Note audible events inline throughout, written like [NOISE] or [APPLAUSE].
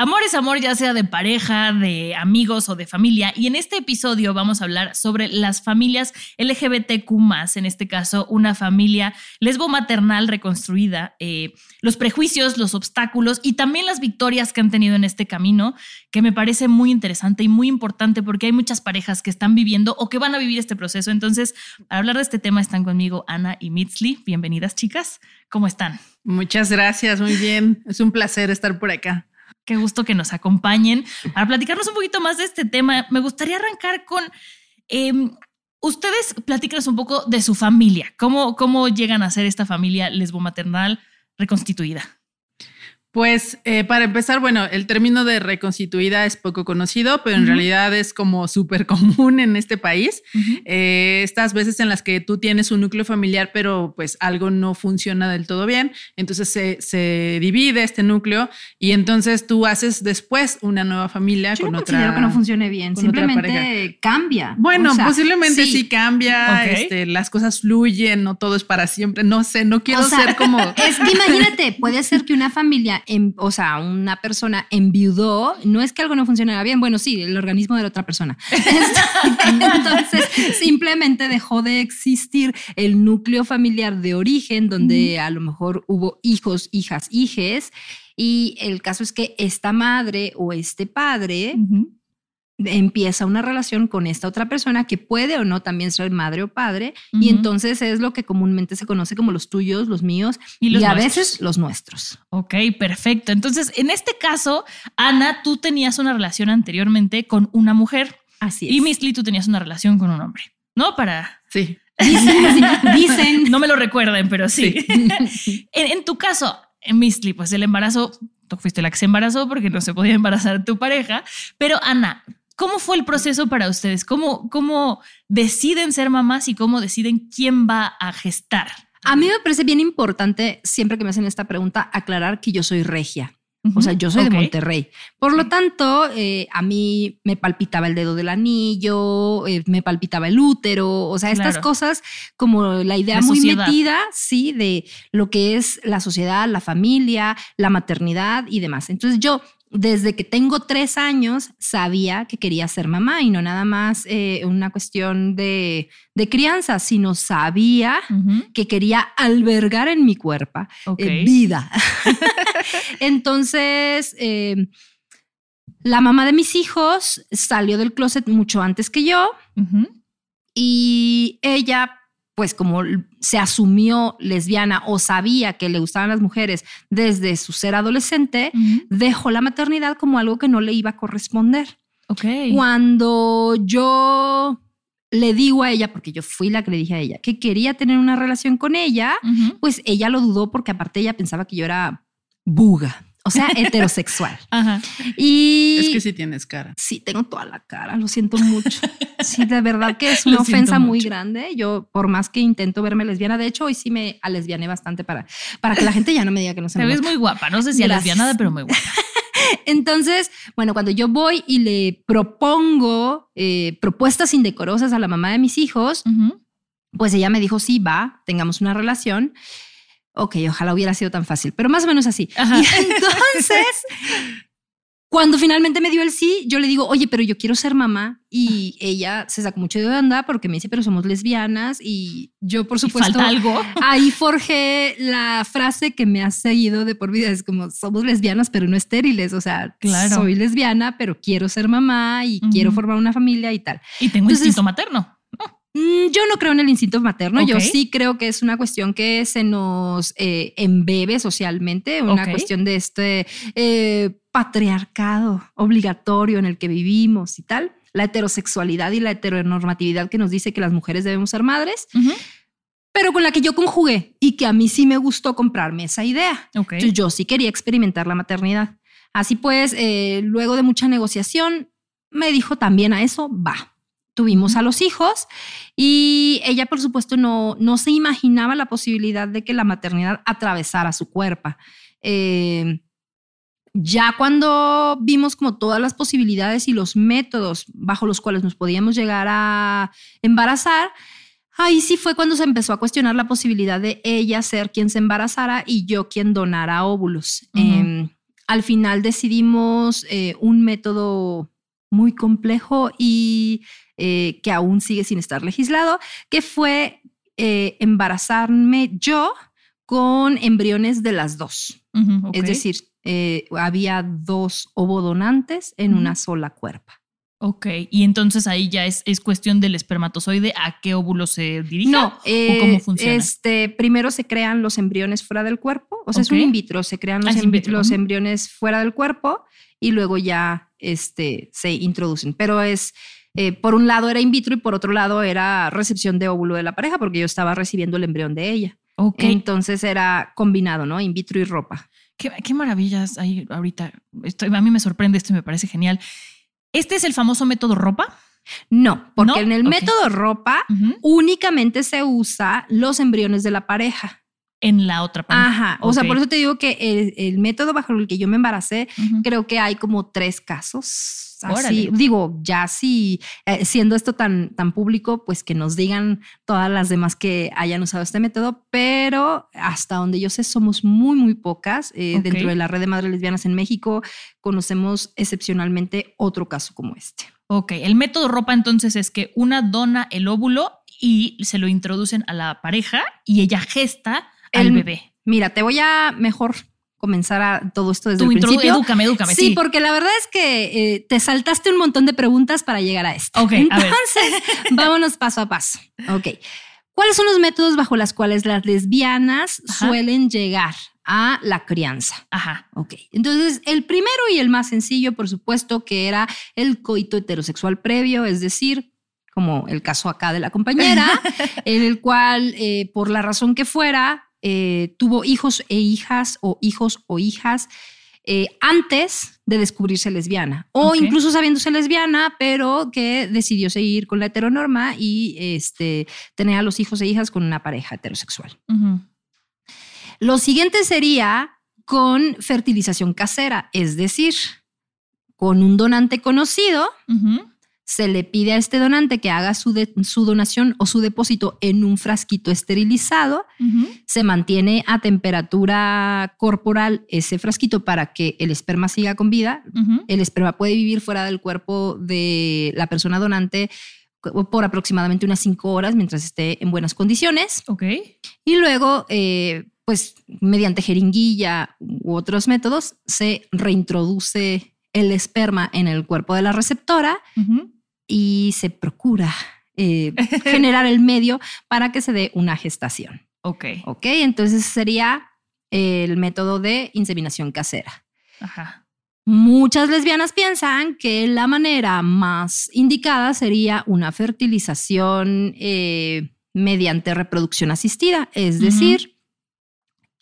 Amor es amor, ya sea de pareja, de amigos o de familia. Y en este episodio vamos a hablar sobre las familias LGBTQ, en este caso, una familia lesbo-maternal reconstruida, eh, los prejuicios, los obstáculos y también las victorias que han tenido en este camino, que me parece muy interesante y muy importante porque hay muchas parejas que están viviendo o que van a vivir este proceso. Entonces, para hablar de este tema están conmigo Ana y Mitzli. Bienvenidas, chicas. ¿Cómo están? Muchas gracias, muy bien. Es un placer estar por acá. Qué gusto que nos acompañen para platicarnos un poquito más de este tema. Me gustaría arrancar con em, ustedes, platícanos un poco de su familia. ¿Cómo, cómo llegan a ser esta familia lesbo-maternal reconstituida? Pues eh, para empezar, bueno, el término de reconstituida es poco conocido, pero en realidad es como súper común en este país. Eh, estas veces en las que tú tienes un núcleo familiar, pero pues algo no funciona del todo bien, entonces se, divide este núcleo y entonces tú haces después una nueva familia Yo con no otra. que no funcione bien, simplemente cambia. Bueno, posiblemente sí, cambia, este, las cosas fluyen, no todo es para siempre, no sé, no quiero ser como... [LAUGHS] Es que imagínate, puede ser que una familia o sea, una persona enviudó, no es que algo no funcionara bien, bueno, sí, el organismo de la otra persona. [LAUGHS] Entonces, simplemente dejó de existir el núcleo familiar de origen, donde a lo mejor hubo hijos, hijas, hijes, y el caso es que esta madre o este padre empieza una relación con esta otra persona que puede o no también ser madre o padre y entonces es lo que comúnmente se conoce como los tuyos, los míos y, a veces los nuestros. Ok, perfecto. Entonces, en este caso, Ana, tú tenías una relación anteriormente con una mujer. Así es. Y Misli, tú tenías una relación con un hombre, ¿no? Para... Sí. Dicen, [LAUGHS] no me lo recuerden, pero sí. [LAUGHS] en, tu caso, en Misli, pues el embarazo, tú fuiste la que se embarazó porque no se podía embarazar tu pareja, pero Ana, ¿Cómo fue el proceso para ustedes? ¿Cómo, ¿Cómo deciden ser mamás y cómo deciden quién va a gestar? A mí me parece bien importante, siempre que me hacen esta pregunta, aclarar que yo soy regia. O sea, yo soy de Monterrey. Por lo tanto, eh, a mí me palpitaba el dedo del anillo, eh, me palpitaba el útero, o sea, estas cosas como la idea muy metida, sí, de lo que es la sociedad, la familia, la maternidad y demás. Entonces yo desde que tengo tres años sabía que quería ser mamá y no nada más eh, una cuestión de, crianza, sino sabía que quería albergar en mi cuerpo eh, vida. [LAUGHS] Entonces, eh, la mamá de mis hijos salió del closet mucho antes que yo y ella pues como se asumió lesbiana o sabía que le gustaban las mujeres desde su ser adolescente, dejó la maternidad como algo que no le iba a corresponder. Okay. Cuando yo le digo a ella, porque yo fui la que le dije a ella, que quería tener una relación con ella, pues ella lo dudó porque aparte ella pensaba que yo era buga. O sea, [LAUGHS] heterosexual. Ajá. Y es que sí tienes cara. Sí, tengo toda la cara, lo siento mucho. [LAUGHS] Sí, de verdad que es una ofensa muy grande. Yo, por más que intento verme lesbiana, de hecho, hoy sí me alesbiané bastante para, para que la gente ya no me diga que no se me ves muy guapa. No sé si lesbiana, pero muy guapa. [LAUGHS] Entonces, bueno, cuando yo voy y le propongo eh, propuestas indecorosas a la mamá de mis hijos, pues ella me dijo, sí, va, tengamos una relación. Ok, ojalá hubiera sido tan fácil, pero más o menos así. Y entonces, cuando finalmente me dio el sí, yo le digo, oye, pero yo quiero ser mamá. Y ella se sacó mucho de onda porque me dice, pero somos lesbianas. Y yo, por supuesto, falta algo? ahí forjé la frase que me ha seguido de por vida. Es como, somos lesbianas, pero no estériles. O sea, claro. soy lesbiana, pero quiero ser mamá y quiero formar una familia y tal. Y tengo instinto materno. Mm, yo no creo en el instinto materno, yo sí creo que es una cuestión que se nos eh, embebe socialmente, una cuestión de este eh, patriarcado obligatorio en el que vivimos y tal, la heterosexualidad y la heteronormatividad que nos dice que las mujeres debemos ser madres. Pero con la que yo conjugué y que a mí sí me gustó comprarme esa idea. Entonces yo sí quería experimentar la maternidad. Así pues, eh, luego de mucha negociación, me dijo también a eso, va. Tuvimos a los hijos y ella, por supuesto, no, no se imaginaba la posibilidad de que la maternidad atravesara su cuerpo. Eh, ya cuando vimos como todas las posibilidades y los métodos bajo los cuales nos podíamos llegar a embarazar, ahí sí fue cuando se empezó a cuestionar la posibilidad de ella ser quien se embarazara y yo quien donara óvulos. Em, al final decidimos eh, un método muy complejo y eh, que aún sigue sin estar legislado, que fue eh, embarazarme yo con embriones de las dos. Es decir, había dos ovodonantes en una sola cuerpa. Ok, y entonces ahí ya es, es cuestión del espermatozoide a qué óvulo se dirige no, o cómo eh, funciona. Este, primero se crean los embriones fuera del cuerpo, o sea, es un in vitro, se crean los, ah, los embriones fuera del cuerpo y luego ya este, se introducen. Pero es, eh, por un lado era in vitro y por otro lado era recepción de óvulo de la pareja porque yo estaba recibiendo el embrión de ella. Ok. Entonces era combinado, ¿no? In vitro y ropa. Qué, qué maravillas hay ahorita. Estoy, a mí me sorprende esto y me parece genial. ¿Este es el famoso método ropa? No, porque en el método ropa únicamente se usa los embriones de la pareja. En la otra pareja. Ajá. O sea, por eso te digo que el, método bajo el que yo me embaracé, creo que hay como tres casos Así, digo, ya sí, eh, siendo esto tan, tan público, pues que nos digan todas las demás que hayan usado este método, pero hasta donde yo sé somos muy, muy pocas. Eh, dentro de la red de madres lesbianas en México conocemos excepcionalmente otro caso como este. Ok, el método ropa entonces es que una dona el óvulo y se lo introducen a la pareja y ella gesta al bebé. Mira, te voy a mejor comenzar a todo esto desde el principio. Edúcame, edúcame. Sí, porque la verdad es que eh, te saltaste un montón de preguntas para llegar a esto. Ok, Entonces, [LAUGHS] vámonos paso a paso. Ok. ¿Cuáles son los métodos bajo los cuales las lesbianas suelen llegar a la crianza? Ajá. Ok. Entonces, el primero y el más sencillo, por supuesto, que era el coito heterosexual previo, es decir, como el caso acá de la compañera, [LAUGHS] en el cual, eh, por la razón que fuera, eh, tuvo hijos e hijas o hijos o hijas eh, antes de descubrirse lesbiana. O incluso sabiéndose lesbiana, pero que decidió seguir con la heteronorma y este, tener a los hijos e hijas con una pareja heterosexual. Lo siguiente sería con fertilización casera, es decir, con un donante conocido se le pide a este donante que haga su, su donación o su depósito en un frasquito esterilizado. Se mantiene a temperatura corporal ese frasquito para que el esperma siga con vida. El esperma puede vivir fuera del cuerpo de la persona donante por aproximadamente unas cinco horas mientras esté en buenas condiciones. Ok. Y luego, eh, pues mediante jeringuilla u otros métodos, se reintroduce el esperma en el cuerpo de la receptora y se procura eh, [LAUGHS] generar el medio para que se dé una gestación. Ok. Ok, entonces sería el método de inseminación casera. Ajá. Muchas lesbianas piensan que la manera más indicada sería una fertilización eh, mediante reproducción asistida, es decir,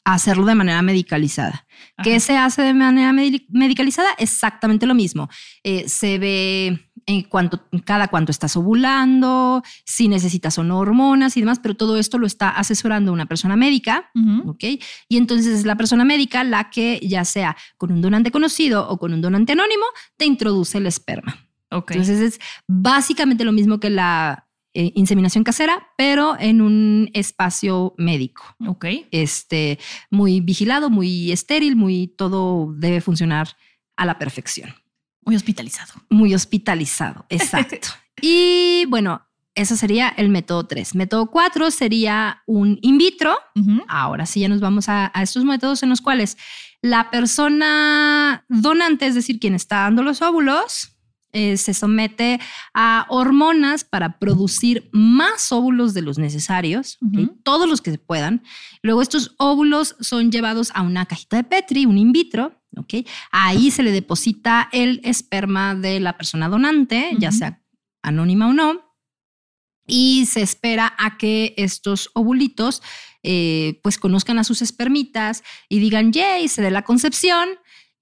hacerlo de manera medicalizada. ¿Qué se hace de manera medicalizada? Exactamente lo mismo. Eh, se ve en cuanto, cada cuánto estás ovulando, si necesitas o no hormonas y demás, pero todo esto lo está asesorando una persona médica, ¿ok? Y entonces es la persona médica la que, ya sea con un donante conocido o con un donante anónimo, te introduce el esperma. Entonces es básicamente lo mismo que la eh, inseminación casera, pero en un espacio médico. Ok. Este, muy vigilado, muy estéril, muy todo debe funcionar a la perfección. Muy hospitalizado. Muy hospitalizado, exacto. [LAUGHS] y bueno, eso sería el método 3. Método 4 sería un in vitro. Ahora sí ya nos vamos a, a, estos métodos en los cuales la persona donante, es decir, quien está dando los óvulos, eh, se somete a hormonas para producir más óvulos de los necesarios, todos los que se puedan. Luego estos óvulos son llevados a una cajita de Petri, un in vitro, Ahí se le deposita el esperma de la persona donante, ya sea anónima o no. y se espera a que estos ovulitos eh, pues conozcan a sus espermitas y digan, yay, se dé la concepción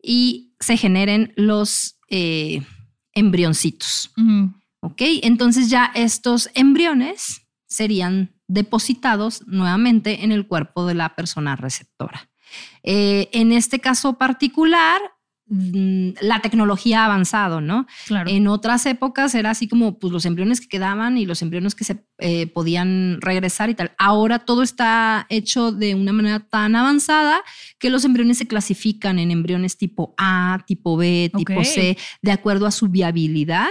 y se generen los eh, embrioncitos. ¿Ok? Entonces ya estos embriones serían depositados nuevamente en el cuerpo de la persona receptora. Eh, en este caso particular, la tecnología ha avanzado, ¿no? Claro. En otras épocas era así como pues, los embriones que quedaban y los embriones que se eh, podían regresar y tal. Ahora todo está hecho de una manera tan avanzada que los embriones se clasifican en embriones tipo A, tipo B, tipo. C, de acuerdo a su viabilidad.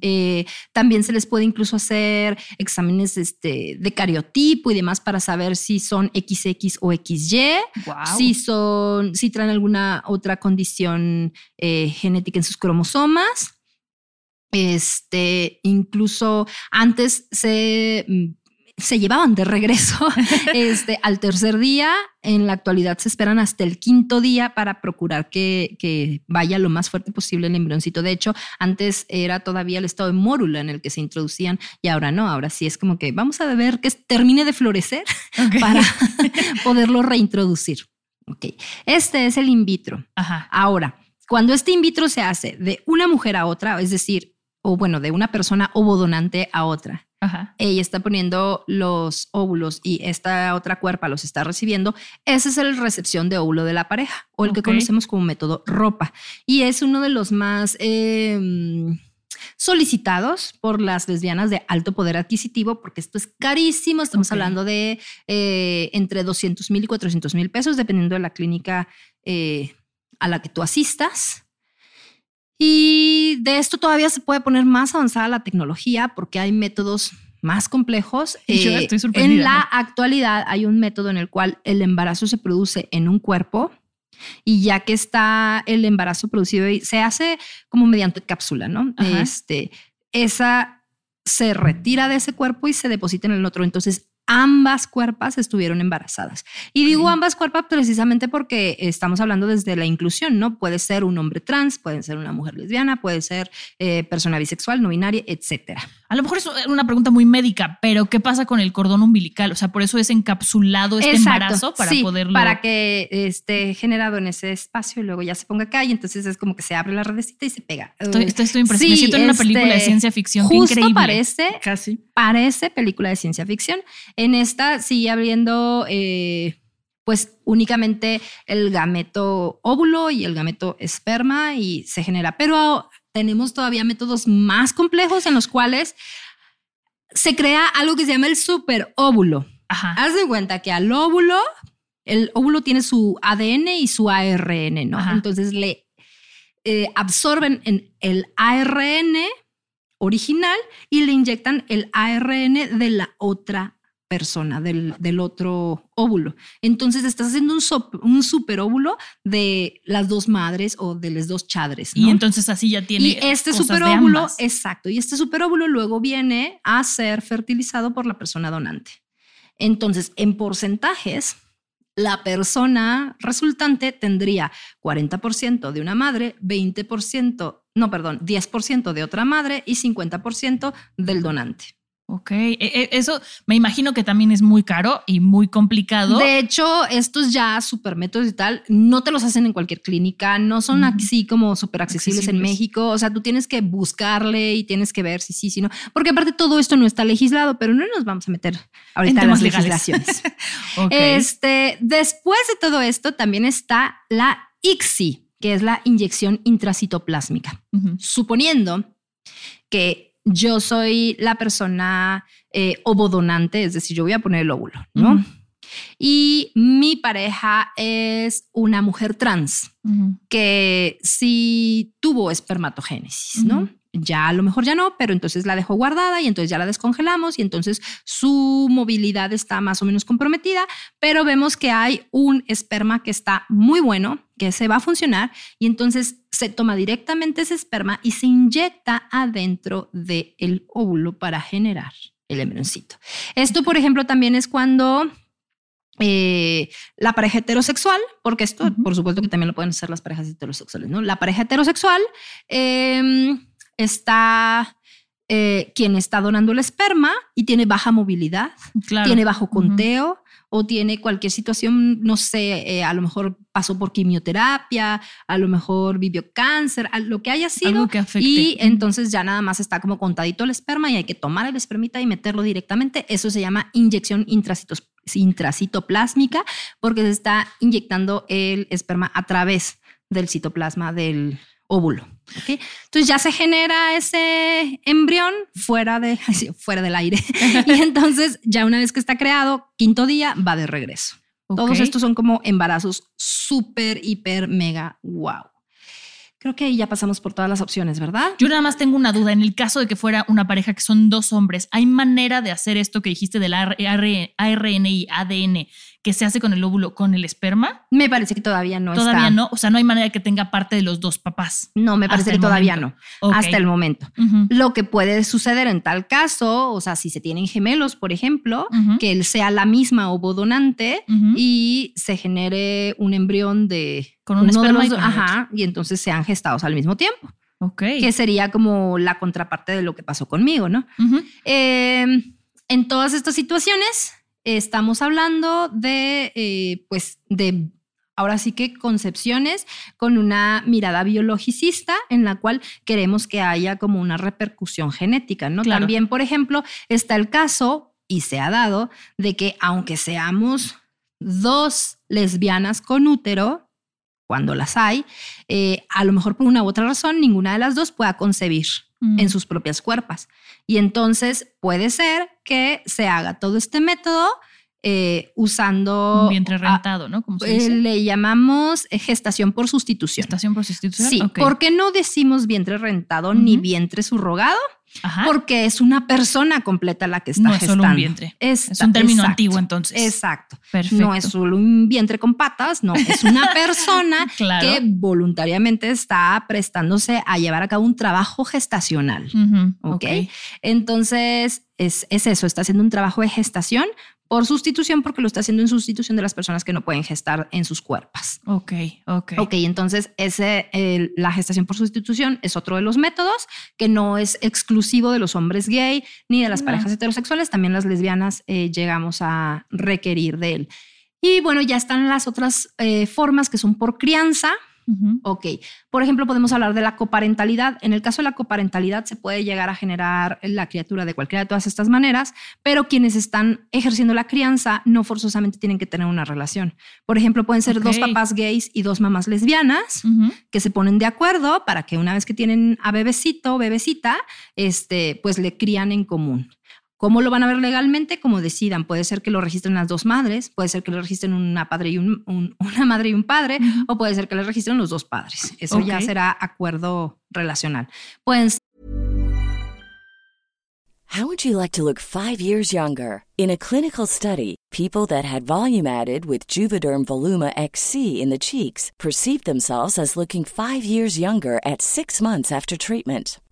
Eh, también se les puede incluso hacer exámenes este, de cariotipo y demás para saber si son XX o XY, Wow. si son, si traen alguna otra condición eh, genética en sus cromosomas. Este, incluso antes se, mm, se llevaban de regreso [LAUGHS] este, al tercer día. En la actualidad se esperan hasta el quinto día para procurar que, que vaya lo más fuerte posible el embrioncito. De hecho, antes era todavía el estado de mórula en el que se introducían y ahora no. Ahora sí es como que vamos a ver que termine de florecer para [LAUGHS] poderlo reintroducir. Ok, este es el in vitro. Ajá. Ahora, cuando este in vitro se hace de una mujer a otra, es decir, o bueno, de una persona ovodonante a otra, Ajá. ella está poniendo los óvulos y esta otra cuerpa los está recibiendo, ese es el recepción de óvulo de la pareja o el que conocemos como método ropa. Y es uno de los más eh, solicitados por las lesbianas de alto poder adquisitivo porque esto es carísimo, estamos hablando de eh, entre 200 mil y 400 mil pesos dependiendo de la clínica eh, a la que tú asistas. Y de esto todavía se puede poner más avanzada la tecnología porque hay métodos más complejos. [LAUGHS] Eh, estoy en la ¿no? actualidad hay un método en el cual el embarazo se produce en un cuerpo y ya que está el embarazo producido y se hace como mediante cápsula, ¿no? Ajá. Este, esa se retira de ese cuerpo y se deposita en el otro. Entonces, ambas cuerpas estuvieron embarazadas. Y digo ambas cuerpas precisamente porque estamos hablando desde la inclusión, ¿no? Puede ser un hombre trans, puede ser una mujer lesbiana, puede ser eh, persona bisexual, no binaria, etcétera. A lo mejor es una pregunta muy médica, pero ¿qué pasa con el cordón umbilical? O sea, por eso es encapsulado este Exacto, embarazo para sí, poderlo. Para que esté generado en ese espacio y luego ya se ponga acá y entonces es como que se abre la redecita y se pega. Estoy, estoy, estoy impresionada. Me sí, siento en una película de este, ciencia ficción. Qué Justo increíble. parece, Casi. parece película de ciencia ficción. En esta sigue abriendo eh, pues únicamente el gameto óvulo y el gameto esperma y se genera. Pero tenemos todavía métodos más complejos en los cuales se crea algo que se llama el superóvulo. Ajá. Haz de cuenta que al óvulo, el óvulo tiene su ADN y su ARN, ¿no? Ajá. Entonces le eh, absorben en el ARN original y le inyectan el ARN de la otra persona, del, del otro óvulo. Entonces estás haciendo un, sop- un superóvulo de las dos madres o de los dos chadres. Y entonces así ya tiene. Y este cosas de superóvulo, ambas. exacto, y este superóvulo luego viene a ser fertilizado por la persona donante. Entonces, en porcentajes, la persona resultante tendría 40% de una madre, 20%, no, perdón, 10% de otra madre y 50% del donante. Ok. E- e- Eso me imagino que también es muy caro y muy complicado. De hecho, estos ya supermétodos y tal, no te los hacen en cualquier clínica, no son así como súper accesibles en. México. O sea, tú tienes que buscarle y tienes que ver si sí, si no. Porque aparte todo esto no está legislado, pero no nos vamos a meter ahorita en, las legales. legislaciones. [LAUGHS] Ok. Este, después de todo esto, también está la ICSI, que es la inyección intracitoplásmica suponiendo que yo soy la persona eh, ovodonante, es decir, yo voy a poner el óvulo, ¿no? Y mi pareja es una mujer trans que sí tuvo espermatogénesis, ¿no? Ya a lo mejor ya no, pero entonces la dejó guardada y entonces ya la descongelamos y entonces su movilidad está más o menos comprometida, pero vemos que hay un esperma que está muy bueno, que se va a funcionar y entonces se toma directamente ese esperma y se inyecta adentro del óvulo para generar el embrioncito. Esto, por ejemplo, también es cuando eh, la pareja heterosexual, porque esto, por supuesto que también lo pueden hacer las parejas heterosexuales, ¿no? La pareja heterosexual eh, está eh, quien está donando el esperma y tiene baja movilidad, tiene bajo conteo o tiene cualquier situación, no sé, eh, a lo mejor pasó por quimioterapia, a lo mejor vivió cáncer, lo que haya sido. y entonces ya nada más está como contadito el esperma y hay que tomar el espermita y meterlo directamente. Eso se llama inyección intracitoplásmica porque se está inyectando el esperma a través del citoplasma del óvulo. Entonces ya se genera ese embrión fuera, de, [LAUGHS] fuera del aire. [LAUGHS] y entonces ya una vez que está creado, quinto día va de regreso. Todos estos son como embarazos súper, hiper, mega, wow. Creo que ahí ya pasamos por todas las opciones, ¿verdad? Yo nada más tengo una duda. En el caso de que fuera una pareja que son dos hombres, ¿hay manera de hacer esto que dijiste del ARN y ADN que se hace con el óvulo, con el esperma? Me parece que todavía no Todavía no. O sea, no hay manera que tenga parte de los dos papás. No, me parece que todavía no. Hasta el momento. Lo que puede suceder en tal caso, o sea, si se tienen gemelos, por ejemplo, que él sea la misma ovodonante y se genere un embrión de con un esperma y, ajá, y entonces sean gestados al mismo tiempo. Ok. Que sería como la contraparte de lo que pasó conmigo, ¿no? Em, en todas estas situaciones estamos hablando de, eh, pues, de ahora sí que concepciones con una mirada biologicista en la cual queremos que haya como una repercusión genética, ¿no? También, por ejemplo, está el caso, y se ha dado, de que aunque seamos dos lesbianas con útero, cuando las hay, eh, a lo mejor por una u otra razón, ninguna de las dos pueda concebir en sus propias cuerpos. Y entonces puede ser que se haga todo este método eh, usando... Un vientre rentado, ¿no? Eh, le llamamos gestación por sustitución. Gestación por sustitución. Sí, ¿por qué no decimos vientre rentado ni vientre Porque es una persona completa la que está no es solo un vientre. es un término antiguo entonces. Exacto. No es solo un vientre con patas, no, es una [LAUGHS] persona que voluntariamente está prestándose a llevar a cabo un trabajo gestacional. ¿Okay? Entonces, es, es, eso, está haciendo un trabajo de gestación por sustitución porque lo está haciendo en sustitución de las personas que no pueden gestar en sus cuerpos. Ok, ok. Ok, entonces ese, la gestación por sustitución es otro de los métodos que no es exclusivo de los hombres gay ni de las parejas heterosexuales, también las lesbianas eh, llegamos a requerir de él. Y bueno, ya están las otras eh, formas que son por crianza, Ok. Por ejemplo, podemos hablar de la coparentalidad. En el caso de la coparentalidad se puede llegar a generar la criatura de cualquiera de todas estas maneras, pero quienes están ejerciendo la crianza no forzosamente tienen que tener una relación. Por ejemplo, pueden ser dos papás gays y dos mamás lesbianas que se ponen de acuerdo para que una vez que tienen a bebecito o bebecita, este, pues le crían en común. ¿Cómo lo van a ver legalmente? Como decidan. Puede ser que lo registren las dos madres, puede ser que lo registren una, padre y un, [LAUGHS] una madre y un padre, o puede ser que lo registren los dos padres. Eso ya será acuerdo relacional. Pueden How would you like to look five years younger? In a clinical study, people that had volume added with Juvederm Voluma XC in the cheeks perceived themselves as looking five years younger at six months after treatment.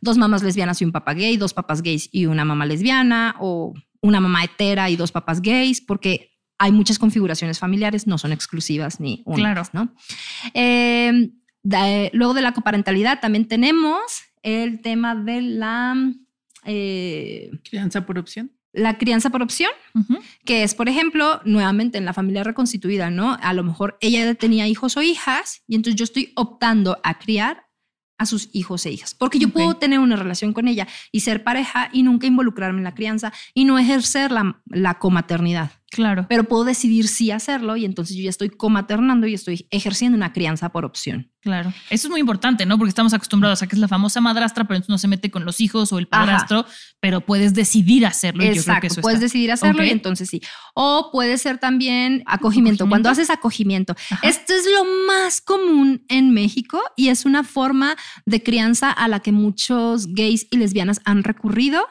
Dos mamás lesbianas y un papá gay, dos papás gays y una mamá lesbiana o una mamá hetera y dos papás gays porque hay muchas configuraciones familiares, no son exclusivas ni únicas, ¿no? Eh, luego de la coparentalidad también tenemos el tema de la... Eh, crianza por opción. La crianza por opción, que es, por ejemplo, nuevamente en la familia reconstituida, ¿no? A lo mejor ella tenía hijos o hijas y entonces yo estoy optando a criar a sus hijos e hijas, porque yo puedo tener una relación con ella y ser pareja y nunca involucrarme en la crianza y no ejercer la, la comaternidad. Claro. Pero puedo decidir sí hacerlo y entonces yo ya estoy comaternando y estoy ejerciendo una crianza por opción. Claro. Eso es muy importante, ¿no? Porque estamos acostumbrados a que es la famosa madrastra, pero entonces no se mete con los hijos o el padrastro, pero puedes decidir hacerlo. Exacto, puedes decidir hacerlo y entonces sí. O puede ser también acogimiento. Cuando haces acogimiento, esto es lo más común en México y es una forma de crianza a la que muchos gays y lesbianas han recurrido.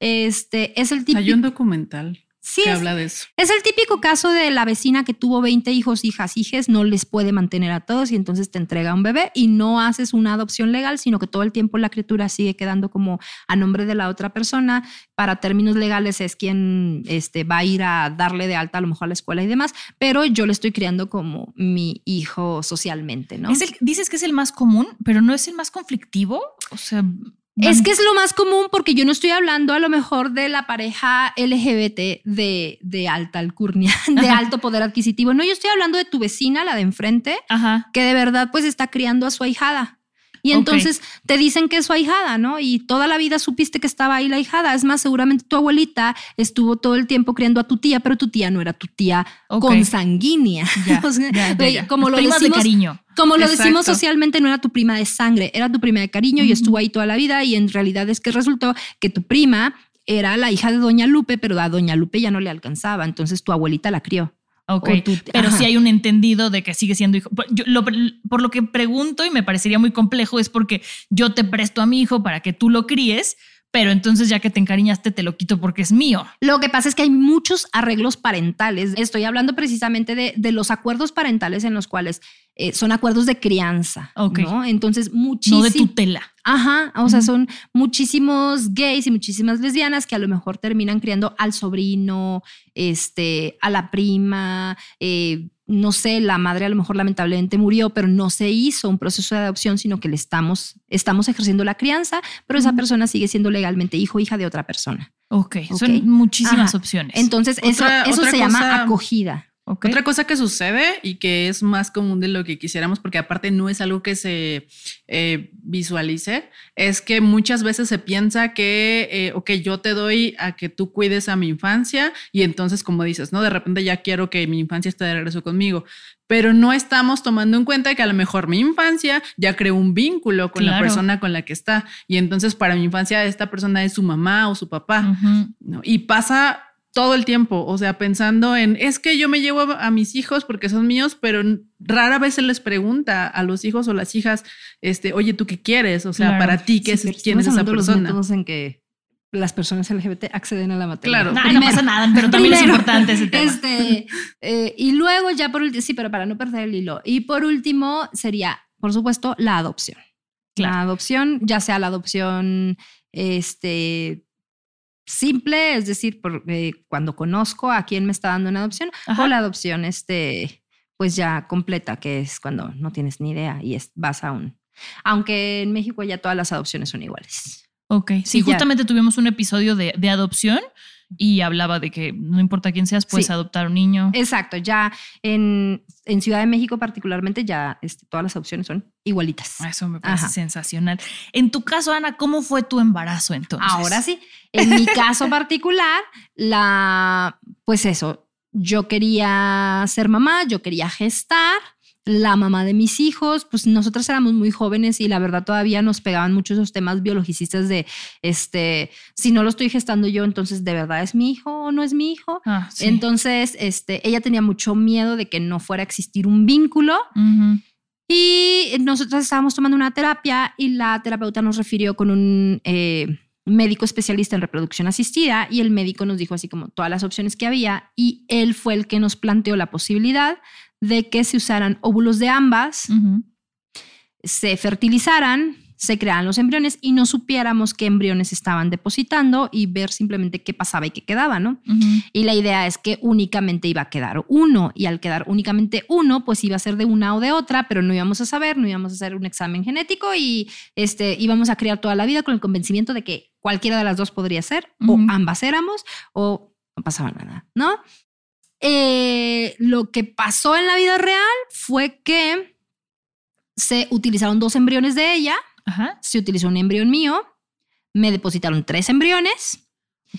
Este es el tipo. Hay un documental Sí, habla de eso. Es el típico caso de la vecina que tuvo 20 hijos, hijas, hijes, no les puede mantener a todos y entonces te entrega un bebé y no haces una adopción legal, sino que todo el tiempo la criatura sigue quedando como a nombre de la otra persona. Para términos legales es quien este, va a ir a darle de alta a lo mejor a la escuela y demás, pero yo le estoy criando como mi hijo socialmente, ¿no? dices que es el más común, pero no es el más conflictivo. O sea, es que es lo más común porque yo no estoy hablando a lo mejor de la pareja LGBT de, de alta alcurnia, [LAUGHS] de alto poder adquisitivo. No, yo estoy hablando de tu vecina, la de enfrente, que de verdad pues está criando a su ahijada. Y entonces te dicen que es su ahijada, ¿no? Y toda la vida supiste que estaba ahí la ahijada. Es más, seguramente tu abuelita estuvo todo el tiempo criando a tu tía, pero tu tía no era tu tía consanguínea. como lo decimos, de cariño. Como lo decimos socialmente, no era tu prima de sangre, era tu prima de cariño y estuvo ahí toda la vida. Y en realidad es que resultó que tu prima era la hija de Doña Lupe, pero a Doña Lupe ya no le alcanzaba. Entonces tu abuelita la crió. Ok, pero si hay un entendido de que sigue siendo hijo. por lo que pregunto y me parecería muy complejo es porque yo te presto a mi hijo para que tú lo críes, pero entonces ya que te encariñaste te lo quito porque es mío. Lo que pasa es que hay muchos arreglos parentales. Estoy hablando precisamente de, los acuerdos parentales en los cuales eh, son acuerdos de crianza, ¿no? Entonces, muchísimo... No de tutela. Ajá, o sea, son muchísimos gays y muchísimas lesbianas que a lo mejor terminan criando al sobrino, este, a la prima, eh, no sé, la madre a lo mejor lamentablemente murió, pero no se hizo un proceso de adopción, sino que le estamos, estamos ejerciendo la crianza, pero esa persona sigue siendo legalmente hijo o hija de otra persona. Ok, son muchísimas opciones. Entonces, eso, eso se llama acogida. Otra cosa que sucede y que es más común de lo que quisiéramos, porque aparte no es algo que se eh, visualice, es que muchas veces se piensa que, eh, ok, yo te doy a que tú cuides a mi infancia y entonces, como dices, ¿no? De repente ya quiero que mi infancia esté de regreso conmigo, pero no estamos tomando en cuenta que a lo mejor mi infancia ya creó un vínculo con la persona con la que está y entonces para mi infancia esta persona es su mamá o su papá, ¿no? Y pasa todo el tiempo, o sea, pensando en, es que yo me llevo a, mis hijos porque son míos, pero rara vez se les pregunta a los hijos o las hijas, este, oye, ¿tú qué quieres? O sea, para ti, ¿qué es, ¿quién es esa persona? Los en que las personas LGBT acceden a la materia. Claro. No, pasa nada, pero también es importante ese tema. Este, eh, y luego ya por último, sí, pero para no perder el hilo. Y por último sería, por supuesto, la adopción. La adopción, ya sea la adopción este, simple, es decir, por, cuando conozco a quién me está dando una adopción, o la adopción, este, pues ya completa, que es cuando no tienes ni idea y es, vas a un... Aunque en México ya todas las adopciones son iguales. Ok, sí, justamente tuvimos un episodio de, de adopción y hablaba de que no importa quién seas, puedes adoptar un niño. Exacto, ya en, en Ciudad de México particularmente ya este, todas las opciones son igualitas. Eso me parece sensacional. En tu caso, Ana, ¿cómo fue tu embarazo entonces? Ahora sí, en mi caso [LAUGHS] particular, la, pues eso, yo quería ser mamá, yo quería gestar la mamá de mis hijos, pues nosotras éramos muy jóvenes y la verdad todavía nos pegaban mucho esos temas biologicistas de, este, si no lo estoy gestando yo, entonces de verdad es mi hijo o no es mi hijo. Ah, entonces, este, ella tenía mucho miedo de que no fuera a existir un vínculo. Y nosotras estábamos tomando una terapia y la terapeuta nos refirió con un... Eh, médico especialista en reproducción asistida y el médico nos dijo así como todas las opciones que había y él fue el que nos planteó la posibilidad de que se usaran óvulos de ambas, se fertilizaran se crearan los embriones y no supiéramos qué embriones estaban depositando y ver simplemente qué pasaba y qué quedaba, ¿no? Y la idea es que únicamente iba a quedar uno y al quedar únicamente uno, pues iba a ser de una o de otra, pero no íbamos a saber, no íbamos a hacer un examen genético y este, íbamos a criar toda la vida con el convencimiento de que cualquiera de las dos podría ser o ambas éramos o no pasaba nada, ¿no? Eh, lo que pasó en la vida real fue que se utilizaron dos embriones de ella se utilizó un embrión mío, me depositaron tres embriones,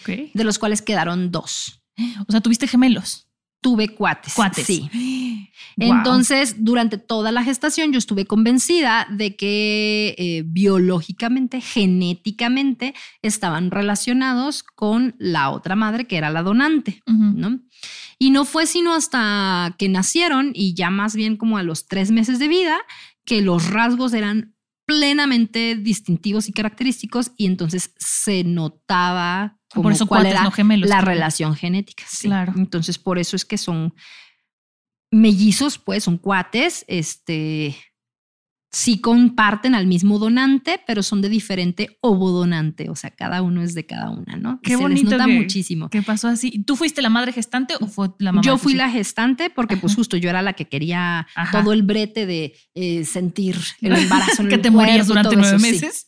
de los cuales quedaron dos. O sea, tuviste gemelos. Tuve cuates. Cuates. Sí. [GASPS] Entonces, durante toda la gestación, yo estuve convencida de que eh, biológicamente, genéticamente, estaban relacionados con la otra madre, que era la donante, ¿no? Y no fue sino hasta que nacieron y ya más bien como a los tres meses de vida, que los rasgos eran plenamente distintivos y característicos y entonces se notaba como por eso cuál era no gemelos, la relación genética. Claro. Entonces por eso es que son mellizos, pues son cuates, este sí comparten al mismo donante, pero son de diferente ovodonante, o sea, cada uno es de cada una, ¿no? Qué se bonito. Les nota que, muchísimo. ¿Qué pasó así? ¿Tú fuiste la madre gestante o fue la mamá? Yo fui la gestante porque pues justo yo era la que quería Ajá. todo el brete de eh, sentir el embarazo [LAUGHS] en que el te morías cuerpo durante nueve eso, sí. meses.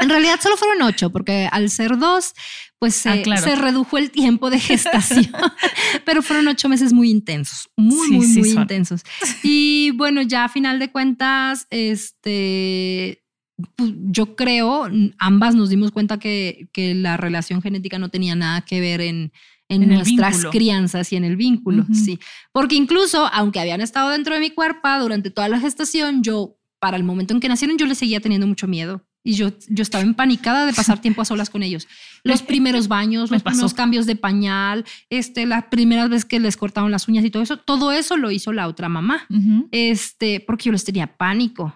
En realidad solo fueron ocho, porque al ser dos, pues se, Ah, claro. se redujo el tiempo de gestación, [LAUGHS] pero fueron ocho meses muy intensos, muy, Sí, muy, sí muy son. intensos. [LAUGHS] Y bueno, ya a final de cuentas, este, pues, yo creo, ambas nos dimos cuenta que, que la relación genética no tenía nada que ver en, en, nuestras crianzas y en el vínculo, sí. Porque incluso, aunque habían estado dentro de mi cuerpo durante toda la gestación, yo, para el momento en que nacieron, yo les seguía teniendo mucho miedo. Y yo, yo estaba empanicada de pasar tiempo a solas con ellos. Los primeros baños, [LAUGHS] los primeros cambios de pañal, este, las primeras veces que les cortaron las uñas y todo eso, todo eso lo hizo la otra mamá. Este, porque yo les tenía pánico.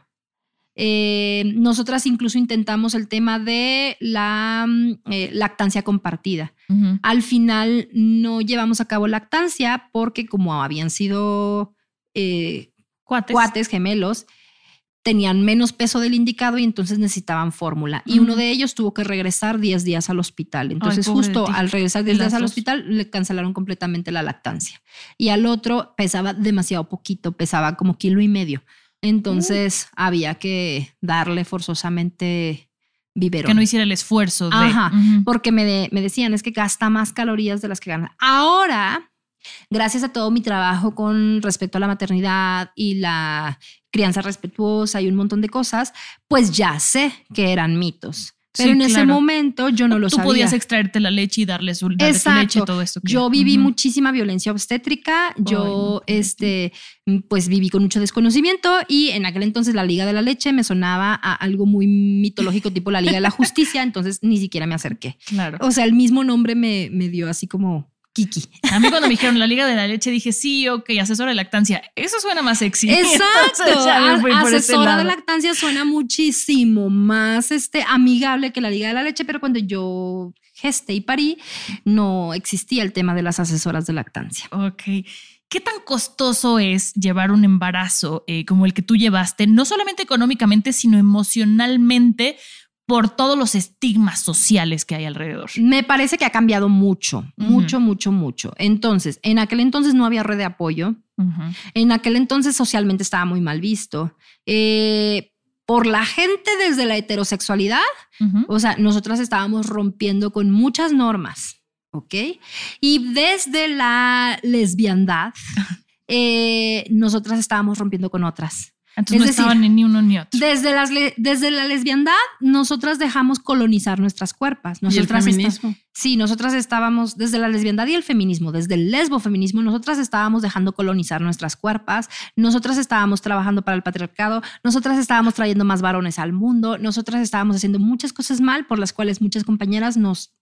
Eh, nosotras incluso intentamos el tema de la mm, eh, lactancia compartida. Al final no llevamos a cabo lactancia porque como habían sido eh, Cuates. cuates gemelos, tenían menos peso del indicado y entonces necesitaban fórmula. Y uno de ellos tuvo que regresar 10 días al hospital. Entonces justo al regresar De 10 días al hospital le cancelaron completamente la lactancia. Y al otro pesaba demasiado poquito, pesaba como kilo y medio. Entonces había que darle forzosamente biberón. Que no hiciera el esfuerzo de. Ajá, porque me, de- me decían es que gasta más calorías de las que gana. Ahora, gracias a todo mi trabajo con respecto a la maternidad y la crianza respetuosa y un montón de cosas, pues ya sé que eran mitos. Pero Sí, en ese claro. momento yo no lo Tú sabía. podías extraerte la leche y darle su darle leche y todo esto. que- Yo viví muchísima violencia obstétrica, yo no, este pues viví con mucho desconocimiento y en aquel entonces la Liga de la Leche me sonaba a algo muy mitológico tipo la Liga de la Justicia, entonces ni siquiera me acerqué. Claro. O sea, el mismo nombre me, me dio así como Kiki. A mí cuando me dijeron la Liga de la Leche dije, sí, ok, asesora de lactancia. Eso suena más sexy. [LAUGHS] Exacto. Entonces Asesora de lactancia suena muchísimo más este, amigable que la Liga de la Leche, pero cuando yo gesté y parí, no existía el tema de las asesoras de lactancia. Ok. ¿Qué tan costoso es llevar un embarazo eh, como el que tú llevaste, no solamente económicamente, sino emocionalmente, por todos los estigmas sociales que hay alrededor? Me parece que ha cambiado mucho, mucho, mucho, mucho. Entonces, en aquel entonces no había red de apoyo. En aquel entonces socialmente estaba muy mal visto. Eh, por la gente desde la heterosexualidad, o sea, nosotras estábamos rompiendo con muchas normas, ¿ok? Y desde la lesbiandad, [LAUGHS] eh, nosotras estábamos rompiendo con otras. Entonces es no decir, estaban ni uno ni otro. Desde, las desde la lesbiandad, nosotras dejamos colonizar nuestras cuerpas. Y el feminismo. Sí, nosotras estábamos desde la lesbiandad y el feminismo, desde el lesbofeminismo, nosotras estábamos dejando colonizar nuestras cuerpas, nosotras estábamos trabajando para el patriarcado, nosotras estábamos trayendo más varones al mundo, nosotras estábamos haciendo muchas cosas mal por las cuales muchas compañeras nos,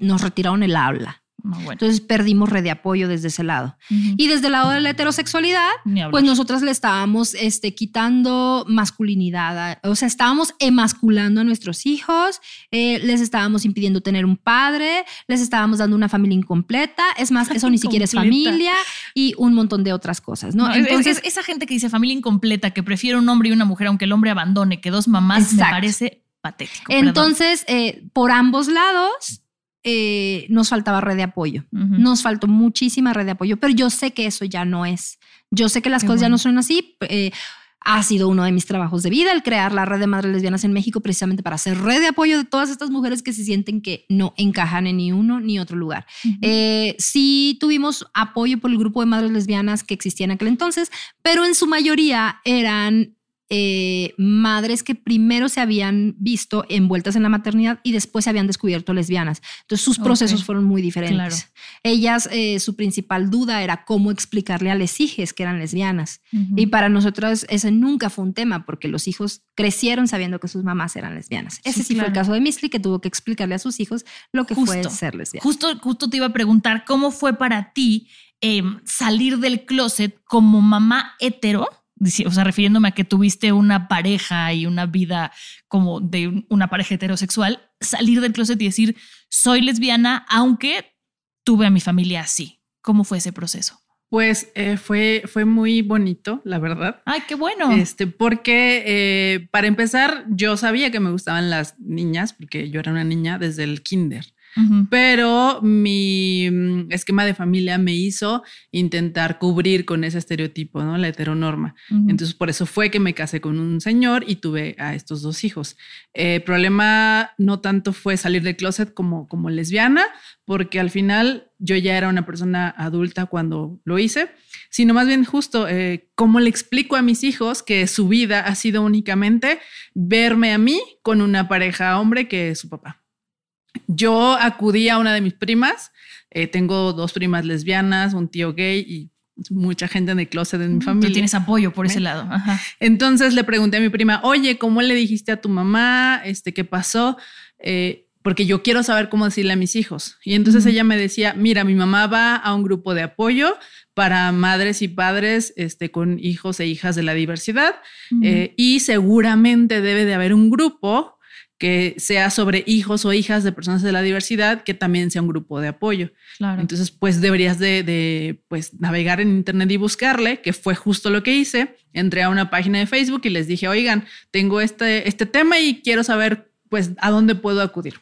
nos retiraron el habla. Entonces perdimos red de apoyo desde ese lado. Y desde el lado de la heterosexualidad, pues nosotras le estábamos este, quitando masculinidad, o sea, estábamos emasculando a nuestros hijos, eh, les estábamos impidiendo tener un padre, les estábamos dando una familia incompleta, es más, eso ni siquiera es familia y un montón de otras cosas, ¿no? Entonces, esa gente que dice familia incompleta, que prefiere un hombre y una mujer, aunque el hombre abandone, que dos mamás, me parece patético. Entonces, eh, por ambos lados, eh, nos faltaba red de apoyo. Nos faltó muchísima red de apoyo, pero yo sé que eso ya no es. Yo sé que las cosas ya no son así. Eh, ha sido uno de mis trabajos de vida el crear la red de madres lesbianas en México precisamente para hacer red de apoyo de todas estas mujeres que se sienten que no encajan en ni uno ni otro lugar. sí tuvimos apoyo por el grupo de madres lesbianas que existía en aquel entonces, pero en su mayoría eran eh, madres que primero se habían visto envueltas en la maternidad y después se habían descubierto lesbianas. Entonces sus procesos fueron muy diferentes. Ellas, eh, su principal duda era cómo explicarle a las hijas que eran lesbianas. Y para nosotros ese nunca fue un tema porque los hijos crecieron sabiendo que sus mamás eran lesbianas. Ese sí, fue el caso de Misli que tuvo que explicarle a sus hijos lo que fue ser lesbiana. Justo, justo te iba a preguntar cómo fue para ti em, salir del closet como mamá hetero o sea, refiriéndome a que tuviste una pareja y una vida como de una pareja heterosexual, salir del closet y decir, soy lesbiana, aunque tuve a mi familia así. ¿Cómo fue ese proceso? Pues eh, fue, fue muy bonito, la verdad. Ay, qué bueno. Este, porque eh, para empezar, yo sabía que me gustaban las niñas, porque yo era una niña desde el kinder pero mi mm, esquema de familia me hizo intentar cubrir con ese estereotipo, ¿no? La heteronorma. Entonces, por eso fue que me casé con un señor y tuve a estos dos hijos. El problema no tanto fue salir del closet como, como lesbiana, porque al final yo ya era una persona adulta cuando lo hice, sino más bien justo eh, cómo le explico a mis hijos que su vida ha sido únicamente verme a mí con una pareja hombre que es su papá. Yo acudí a una de mis primas, eh, tengo dos primas lesbianas, un tío gay y mucha gente en el closet de mi familia. Tú tienes apoyo por ese lado. Entonces le pregunté a mi prima, oye, ¿cómo le dijiste a tu mamá? Este, ¿Qué pasó? Eh, porque yo quiero saber cómo decirle a mis hijos. Y entonces ella me decía, mira, mi mamá va a un grupo de apoyo para madres y padres este, con hijos e hijas de la diversidad eh, y seguramente debe de haber un grupo que sea sobre hijos o hijas de personas de la diversidad, que también sea un grupo de apoyo. Entonces, pues deberías de, pues, navegar en Internet y buscarle, que fue justo lo que hice. Entré a una página de Facebook y les dije, oigan, tengo este, este tema y quiero saber, pues, a dónde puedo acudir.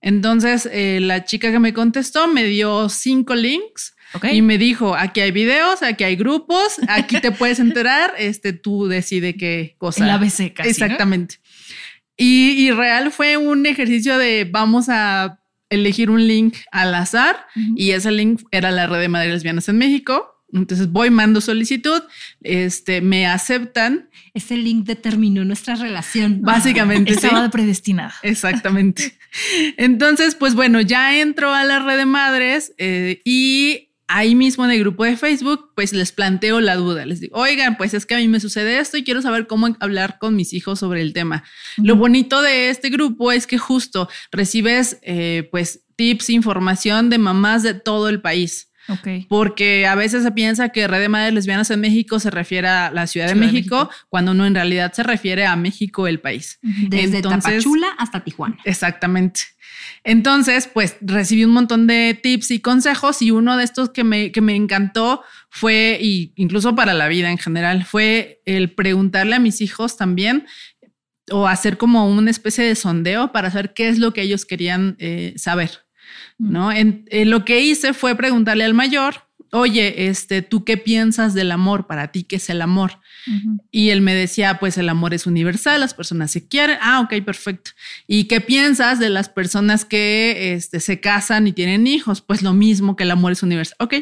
Entonces, eh, la chica que me contestó me dio cinco links y me dijo, aquí hay videos, aquí hay grupos, aquí te puedes enterar, este, tú decide qué cosa. El ABC casi, Exactamente. Y, real fue un ejercicio de vamos a elegir un link al azar y ese link era la red de madres lesbianas en México. Entonces voy, mando solicitud, este, me aceptan. Ese link determinó nuestra relación. Básicamente. Estaba predestinada. Exactamente. Entonces, pues bueno, ya entro a la red de madres eh, y ahí mismo en el grupo de Facebook, pues les planteo la duda. Les digo, oigan, pues es que a mí me sucede esto y quiero saber cómo hablar con mis hijos sobre el tema. Lo bonito de este grupo es que justo recibes eh, pues tips, información de mamás de todo el país. Okay. Porque a veces se piensa que Red de Madres Lesbianas en México se refiere a la Ciudad, de, México, cuando no en realidad se refiere a México, el país. Desde Tapachula hasta Tijuana. Exactamente. Entonces, pues recibí un montón de tips y consejos y uno de estos que me, que me encantó fue, y incluso para la vida en general, fue el preguntarle a mis hijos también o hacer como una especie de sondeo para saber qué es lo que ellos querían eh, saber. ¿No? En, lo que hice fue preguntarle al mayor, oye, este, ¿tú qué piensas del amor? Para ti, ¿qué es el amor? Y él me decía, pues el amor es universal, las personas se quieren. Ah, ok, perfecto. ¿Y qué piensas de las personas que este, se casan y tienen hijos? Pues lo mismo que el amor es universal. Ok.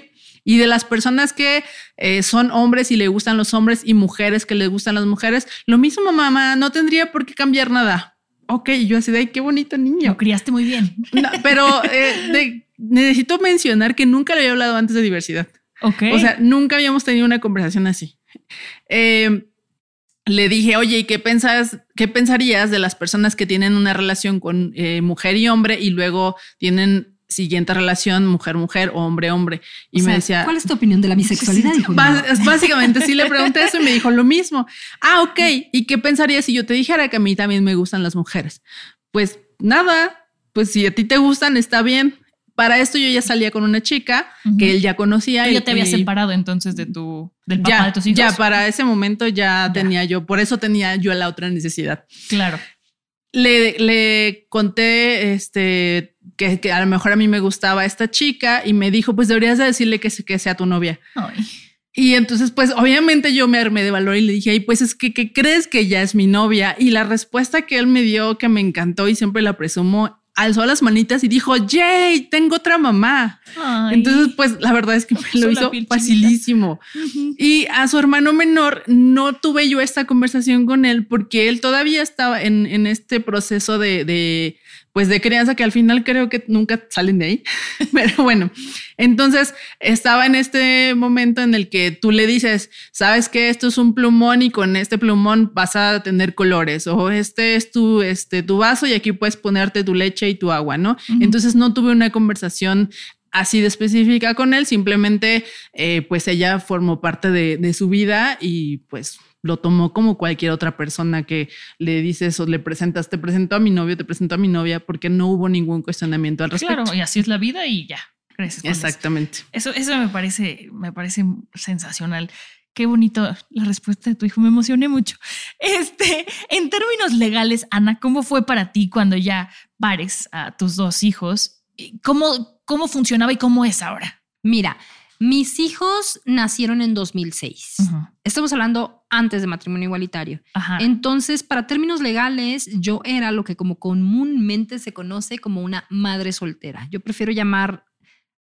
Y de las personas que eh, son hombres y le gustan los hombres y mujeres que les gustan las mujeres, lo mismo, mamá, no tendría por qué cambiar nada. Ok, y yo así de, ay, qué bonito niño. Lo criaste muy bien. pero eh, necesito mencionar que nunca le había hablado antes de diversidad. Ok. O sea, nunca habíamos tenido una conversación así. Eh, le dije, oye, ¿y qué, pensas, qué pensarías de las personas que tienen una relación con eh, mujer y hombre y luego tienen siguiente relación mujer-mujer o hombre-hombre. Y me decía, ¿cuál es tu opinión de la bisexualidad? básicamente sí le pregunté eso y me dijo lo mismo. Ah, ok. ¿Y qué pensarías si yo te dijera que a mí también me gustan las mujeres? Pues nada, pues si a ti te gustan, está bien. Para esto yo ya salía con una chica que él ya conocía. ¿Tú ya te habías separado entonces de tu, del papá de tus hijos? Ya, para ese momento ya, tenía yo, por eso tenía yo la otra necesidad. Claro. Le, le conté este, que, que, a lo mejor a mí me gustaba esta chica y me dijo, pues deberías de decirle que, que sea tu novia. Y entonces, pues obviamente yo me armé de valor y le dije, ay, pues es que, ¿qué crees que ya es mi novia? Y la respuesta que él me dio, que me encantó y siempre la presumo, alzó las manitas y dijo, Jay, tengo otra mamá. Entonces, pues la verdad es que me lo hizo facilísimo. Y a su hermano menor no tuve yo esta conversación con él porque él todavía estaba en, en este proceso de, de pues de crianza que al final creo que nunca salen de ahí. [LAUGHS] Pero bueno, entonces estaba en este momento en el que tú le dices, sabes que esto es un plumón y con este plumón vas a tener colores o este es tu, este, tu vaso y aquí puedes ponerte tu leche y tu agua, ¿no? Entonces no tuve una conversación así de específica con él, simplemente eh, pues ella formó parte de, de su vida y pues lo tomó como cualquier otra persona que le dices o le presentas, te presento a mi novio, te presento a mi novia, porque no hubo ningún cuestionamiento al respecto. Claro, y así es la vida y ya. Gracias. Exactamente. Eso, eso me parece, me parece sensacional. Qué bonito la respuesta de tu hijo, me emocioné mucho. [LAUGHS] Este, en términos legales, Ana, ¿cómo fue para ti cuando ya pares a tus dos hijos? ¿Cómo, cómo funcionaba y cómo es ahora? Mira, mis hijos nacieron en 2006. Estamos hablando antes de matrimonio igualitario. Entonces, para términos legales, yo era lo que como comúnmente se conoce como una madre soltera. Yo prefiero llamar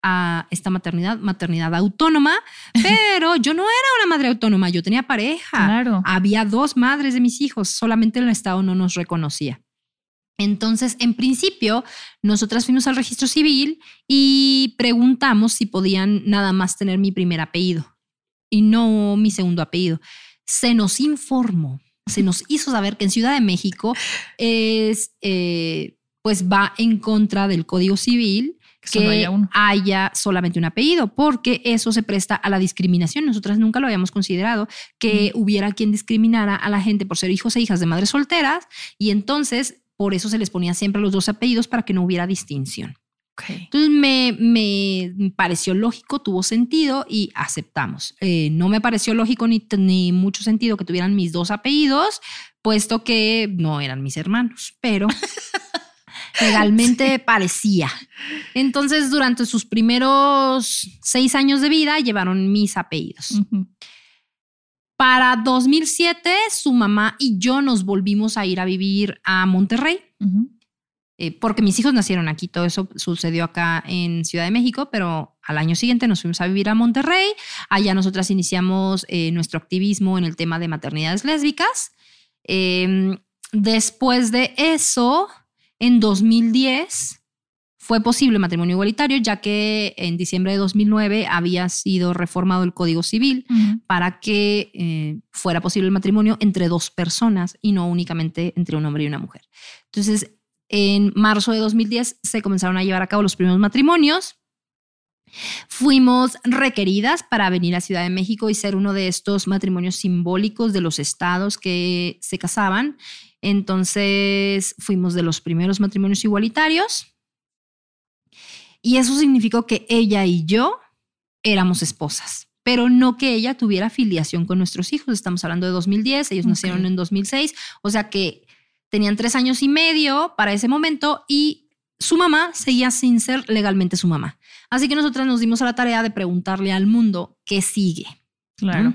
a esta maternidad maternidad autónoma, [LAUGHS] pero yo no era una madre autónoma, yo tenía pareja. Claro. Había dos madres de mis hijos, solamente el Estado no nos reconocía. Entonces, en principio, nosotras fuimos al registro civil y preguntamos si podían nada más tener mi primer apellido y no mi segundo apellido. Se nos informó, se nos [LAUGHS] hizo saber que en Ciudad de México es, eh, pues va en contra del Código Civil que, haya, solamente un apellido, porque eso se presta a la discriminación. Nosotras nunca lo habíamos considerado, que hubiera quien discriminara a la gente por ser hijos e hijas de madres solteras, y entonces por eso se les ponía siempre los dos apellidos para que no hubiera distinción. Entonces me, me, pareció lógico, tuvo sentido y aceptamos. Eh, no me pareció lógico ni, ni mucho sentido que tuvieran mis dos apellidos, puesto que no eran mis hermanos, pero [LAUGHS] legalmente parecía. Entonces, durante sus primeros seis años de vida, llevaron mis apellidos. Para 2007, su mamá y yo nos volvimos a ir a vivir a Monterrey, eh, porque mis hijos nacieron aquí. Todo eso sucedió acá en Ciudad de México, pero al año siguiente nos fuimos a vivir a Monterrey. Allá nosotras iniciamos eh, nuestro activismo en el tema de maternidades lésbicas. Em, después de eso, en 2010, fue posible matrimonio igualitario, ya que en diciembre de 2009 había sido reformado el Código Civil para que eh, fuera posible el matrimonio entre dos personas y no únicamente entre un hombre y una mujer. Entonces, en marzo de 2010 se comenzaron a llevar a cabo los primeros matrimonios. Fuimos requeridas para venir a Ciudad de México y ser uno de estos matrimonios simbólicos de los estados que se casaban. Entonces fuimos de los primeros matrimonios igualitarios y eso significó que ella y yo éramos esposas, pero no que ella tuviera filiación con nuestros hijos. Estamos hablando de 2010, ellos nacieron en 2006, o sea que tenían tres años y medio para ese momento y su mamá seguía sin ser legalmente su mamá. Así que nosotras nos dimos a la tarea de preguntarle al mundo qué sigue. Claro.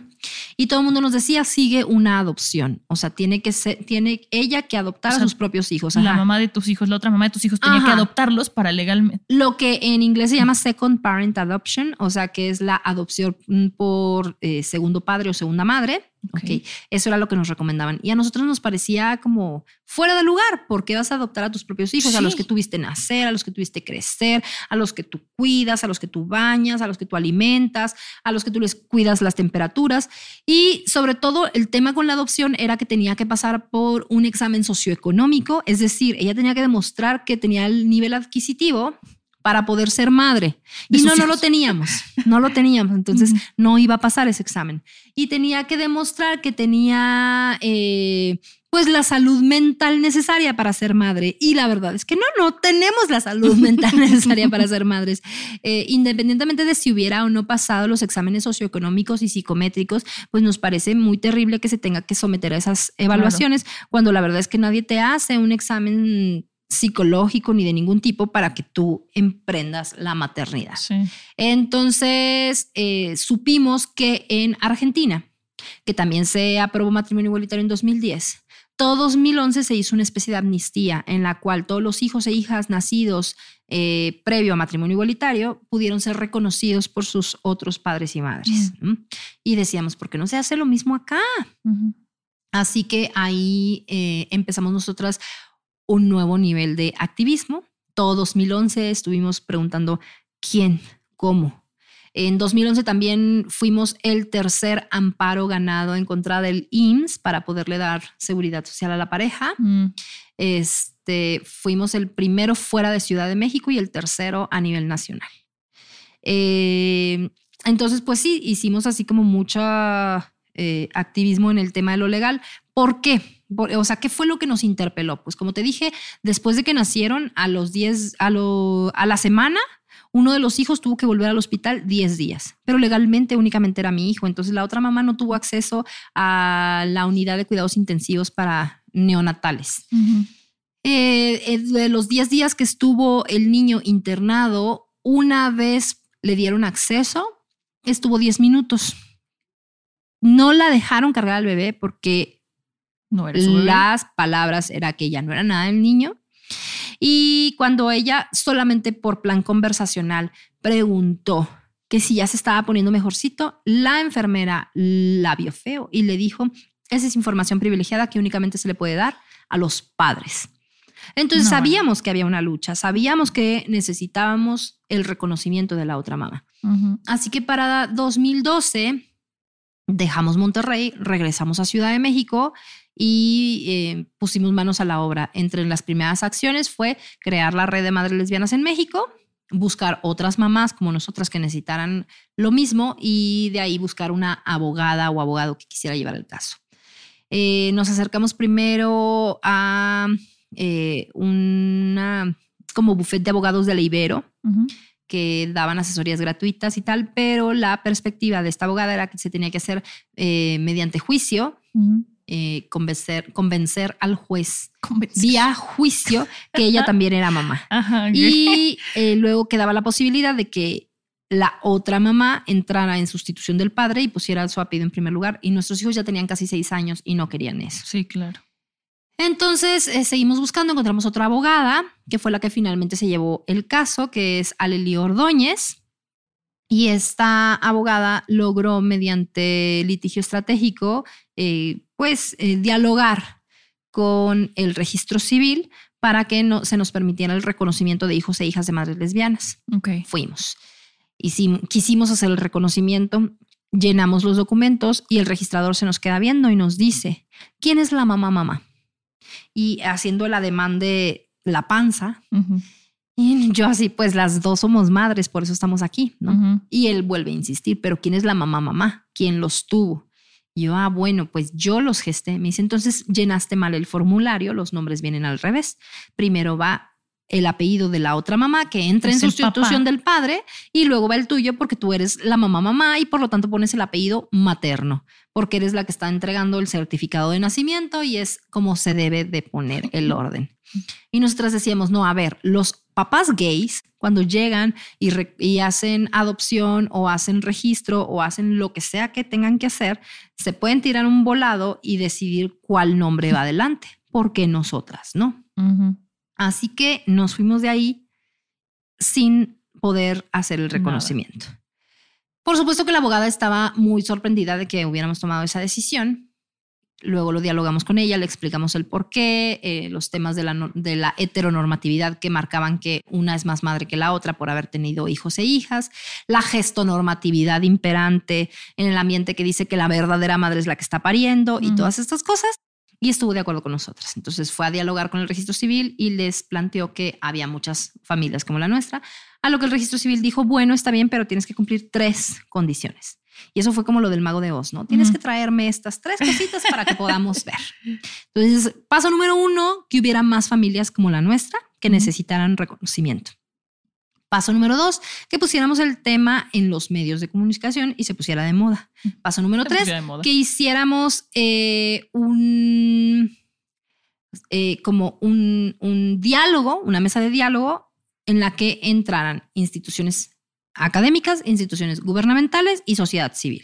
Y todo el mundo nos decía, sigue una adopción. O sea, tiene que ser, tiene ella que adoptar a sus propios hijos. La mamá de tus hijos, la otra mamá de tus hijos tenía que adoptarlos para legalmente. Lo que en inglés se llama second parent adoption, o sea, que es la adopción por eh, segundo padre o segunda madre. Okay. Eso era lo que nos recomendaban. Y a nosotros nos parecía como fuera de lugar, porque vas a adoptar a tus propios hijos, a los que tuviste nacer, a los que tuviste crecer, a los que tú cuidas, a los que tú bañas, a los que tú alimentas, a los que tú les cuidas las temperaturas. Y sobre todo el tema con la adopción era que tenía que pasar por un examen socioeconómico, es decir, ella tenía que demostrar que tenía el nivel adquisitivo para poder ser madre. y no, no lo teníamos, no lo teníamos, entonces no iba a pasar ese examen. Y tenía que demostrar que tenía eh, pues la salud mental necesaria para ser madre. Y la verdad es que no, no tenemos la salud [LAUGHS] mental necesaria para ser madres. Eh, independientemente de si hubiera o no pasado los exámenes socioeconómicos y psicométricos, pues nos parece muy terrible que se tenga que someter a esas evaluaciones, cuando la verdad es que nadie te hace un examen psicológico ni de ningún tipo para que tú emprendas la maternidad. Entonces, eh, supimos que en Argentina, que también se aprobó matrimonio igualitario en 2010, todo 2011 se hizo una especie de amnistía en la cual todos los hijos e hijas nacidos eh, previo a matrimonio igualitario pudieron ser reconocidos por sus otros padres y madres. Y decíamos, ¿por qué no se hace lo mismo acá? Así que ahí eh, empezamos nosotras un nuevo nivel de activismo. Todo 2011 estuvimos preguntando quién, cómo, en 2011 también fuimos el tercer amparo ganado en contra del IMSS para poderle dar seguridad social a la pareja. Mm. Este, fuimos el primero fuera de Ciudad de México y el tercero a nivel nacional. Eh, entonces, pues sí, hicimos así como mucho eh, activismo en el tema de lo legal. ¿Por qué? o sea, ¿qué fue lo que nos interpeló? Pues como te dije, después de que nacieron a los 10, a, a la semana, uno de los hijos tuvo que volver al hospital 10 días, pero legalmente únicamente era mi hijo. Entonces la otra mamá no tuvo acceso a la unidad de cuidados intensivos para neonatales. Eh, eh, de los 10 días que estuvo el niño internado, una vez le dieron acceso, estuvo 10 minutos. No la dejaron cargar al bebé porque no las palabras era que ya no era nada del niño y cuando ella solamente por plan conversacional preguntó que si ya se estaba poniendo mejorcito, la enfermera la vio feo y le dijo, esa es información privilegiada que únicamente se le puede dar a los padres. Entonces sabíamos que había una lucha, sabíamos que necesitábamos el reconocimiento de la otra mamá. Así que para 2012 dejamos Monterrey, regresamos a Ciudad de México y eh, pusimos manos a la obra. Entre las primeras acciones fue crear la red de madres lesbianas en México, buscar otras mamás como nosotras que necesitaran lo mismo y de ahí buscar una abogada o abogado que quisiera llevar el caso. Eh, nos acercamos primero a eh, una como buffet de abogados de la Ibero. que daban asesorías gratuitas y tal, pero la perspectiva de esta abogada era que se tenía que hacer mediante juicio eh, convencer, convencer al juez [LAUGHS] vía juicio que ella también era mamá. y eh, luego quedaba la posibilidad de que la otra mamá entrara en sustitución del padre y pusiera su apellido en primer lugar. Y nuestros hijos ya tenían casi seis años y no querían eso. Sí, claro. Entonces eh, seguimos buscando, encontramos otra abogada, que fue la que finalmente se llevó el caso, que es Aleli Ordóñez. Y esta abogada logró, mediante litigio estratégico, eh, pues eh, dialogar con el registro civil para que no, se nos permitiera el reconocimiento de hijos e hijas de madres lesbianas. Okay. Fuimos. quisimos hacer el reconocimiento, llenamos los documentos y el registrador se nos queda viendo y nos dice, ¿quién es la mamá mamá? Y haciendo el ademán de la panza. Y yo así, pues las dos somos madres, por eso estamos aquí, ¿no? Y él vuelve a insistir, pero ¿quién es la mamá mamá? ¿Quién los tuvo? Y yo, ah, bueno, pues yo los gesté. Me dice, entonces llenaste mal el formulario, los nombres vienen al revés. Primero va el apellido de la otra mamá que entra en sustitución del padre y luego va el tuyo porque tú eres la mamá mamá y por lo tanto pones el apellido materno porque eres la que está entregando el certificado de nacimiento y es como se debe de poner el orden. Y nosotras decíamos, no, a ver, los papás gays, cuando llegan y, hacen adopción o hacen registro o hacen lo que sea que tengan que hacer, se pueden tirar un volado y decidir cuál nombre va adelante, porque nosotras no. Así que nos fuimos de ahí sin poder hacer el reconocimiento. Por supuesto que la abogada estaba muy sorprendida de que hubiéramos tomado esa decisión Luego lo dialogamos con ella, le explicamos el por qué, eh, los temas de la, de la heteronormatividad que marcaban que una es más madre que la otra por haber tenido hijos e hijas, la gestonormatividad imperante en el ambiente que dice que la verdadera madre es la que está pariendo y todas estas cosas. Y estuvo de acuerdo con nosotras. Entonces fue a dialogar con el registro civil y les planteó que había muchas familias como la nuestra, a lo que el registro civil dijo, bueno, está bien, pero tienes que cumplir tres condiciones. Y eso fue como lo del mago de Oz, ¿no? Tienes que traerme estas tres cositas para que podamos ver. Entonces, paso número uno, que hubiera más familias como la nuestra que necesitaran reconocimiento. Paso número dos, que pusiéramos el tema en los medios de comunicación y se pusiera de moda. Paso número tres, que hiciéramos eh, un, eh, como un, un diálogo, una mesa de diálogo en la que entraran instituciones académicas, instituciones gubernamentales y sociedad civil.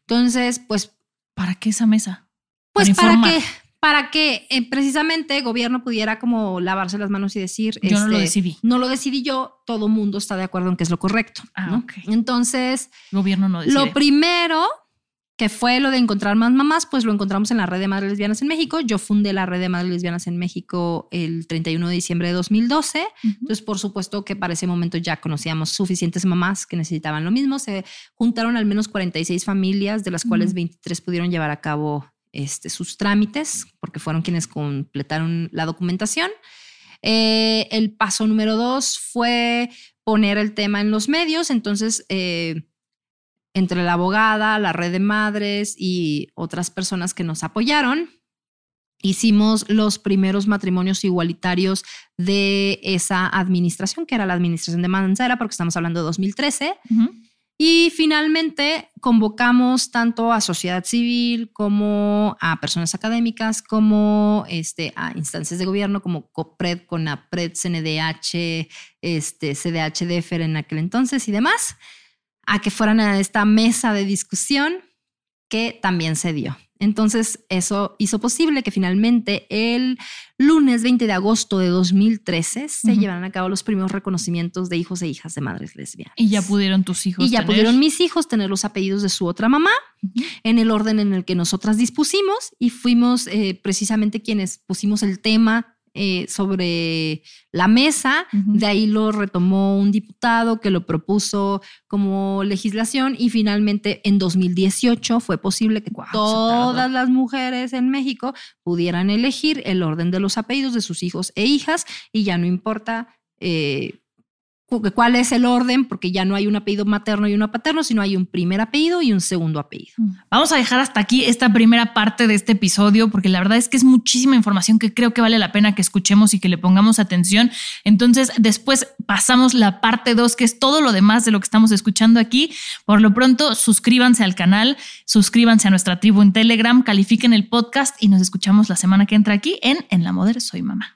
Entonces, pues... ¿Para qué esa mesa? Pues para, que para que eh, precisamente el gobierno pudiera como lavarse las manos y decir, yo no lo este, decidí. No lo decidí yo, todo mundo está de acuerdo en que es lo correcto. Ah, Entonces, el gobierno no decide. Lo primero que fue lo de encontrar más mamás, pues lo encontramos en la red de madres lesbianas en México. Yo fundé la red de madres lesbianas en México el 31 de diciembre de 2012. Entonces, por supuesto que para ese momento ya conocíamos suficientes mamás que necesitaban lo mismo. Se juntaron al menos 46 familias, de las cuales 23 pudieron llevar a cabo este, sus trámites, porque fueron quienes completaron la documentación. Eh, el paso número dos fue poner el tema en los medios. Entonces, eh, entre la abogada, la red de madres y otras personas que nos apoyaron, hicimos los primeros matrimonios igualitarios de esa administración, que era la administración de Mancera, porque estamos hablando de 2013. Y finalmente convocamos tanto a sociedad civil como a personas académicas, como este, a instancias de gobierno como COPRED, CONAPRED, CNDH, este, CDH, en aquel entonces y demás a que fueran a esta mesa de discusión que también se dio. Entonces, eso hizo posible que finalmente el lunes 20 de agosto de 2013 se llevaran a cabo los primeros reconocimientos de hijos e hijas de madres lesbianas. Y ya pudieron tus hijos. Y ya pudieron mis hijos tener los apellidos de su otra mamá en el orden en el que nosotras dispusimos y fuimos eh, precisamente quienes pusimos el tema eh, sobre la mesa, de ahí lo retomó un diputado que lo propuso como legislación y finalmente en 2018 fue posible que todas las mujeres en México pudieran elegir el orden de los apellidos de sus hijos e hijas y ya no importa eh, cuál es el orden, porque ya no hay un apellido materno y uno paterno, sino hay un primer apellido y un segundo apellido. Mm. Vamos a dejar hasta aquí esta primera parte de este episodio, porque la verdad es que es muchísima información que creo que vale la pena que escuchemos y que le pongamos atención. Entonces, después pasamos la parte 2, que es todo lo demás de lo que estamos escuchando aquí. Por lo pronto, suscríbanse al canal, suscríbanse a nuestra tribu en Telegram, califiquen el podcast y nos escuchamos la semana que entra aquí en En la Moder Soy Mamá.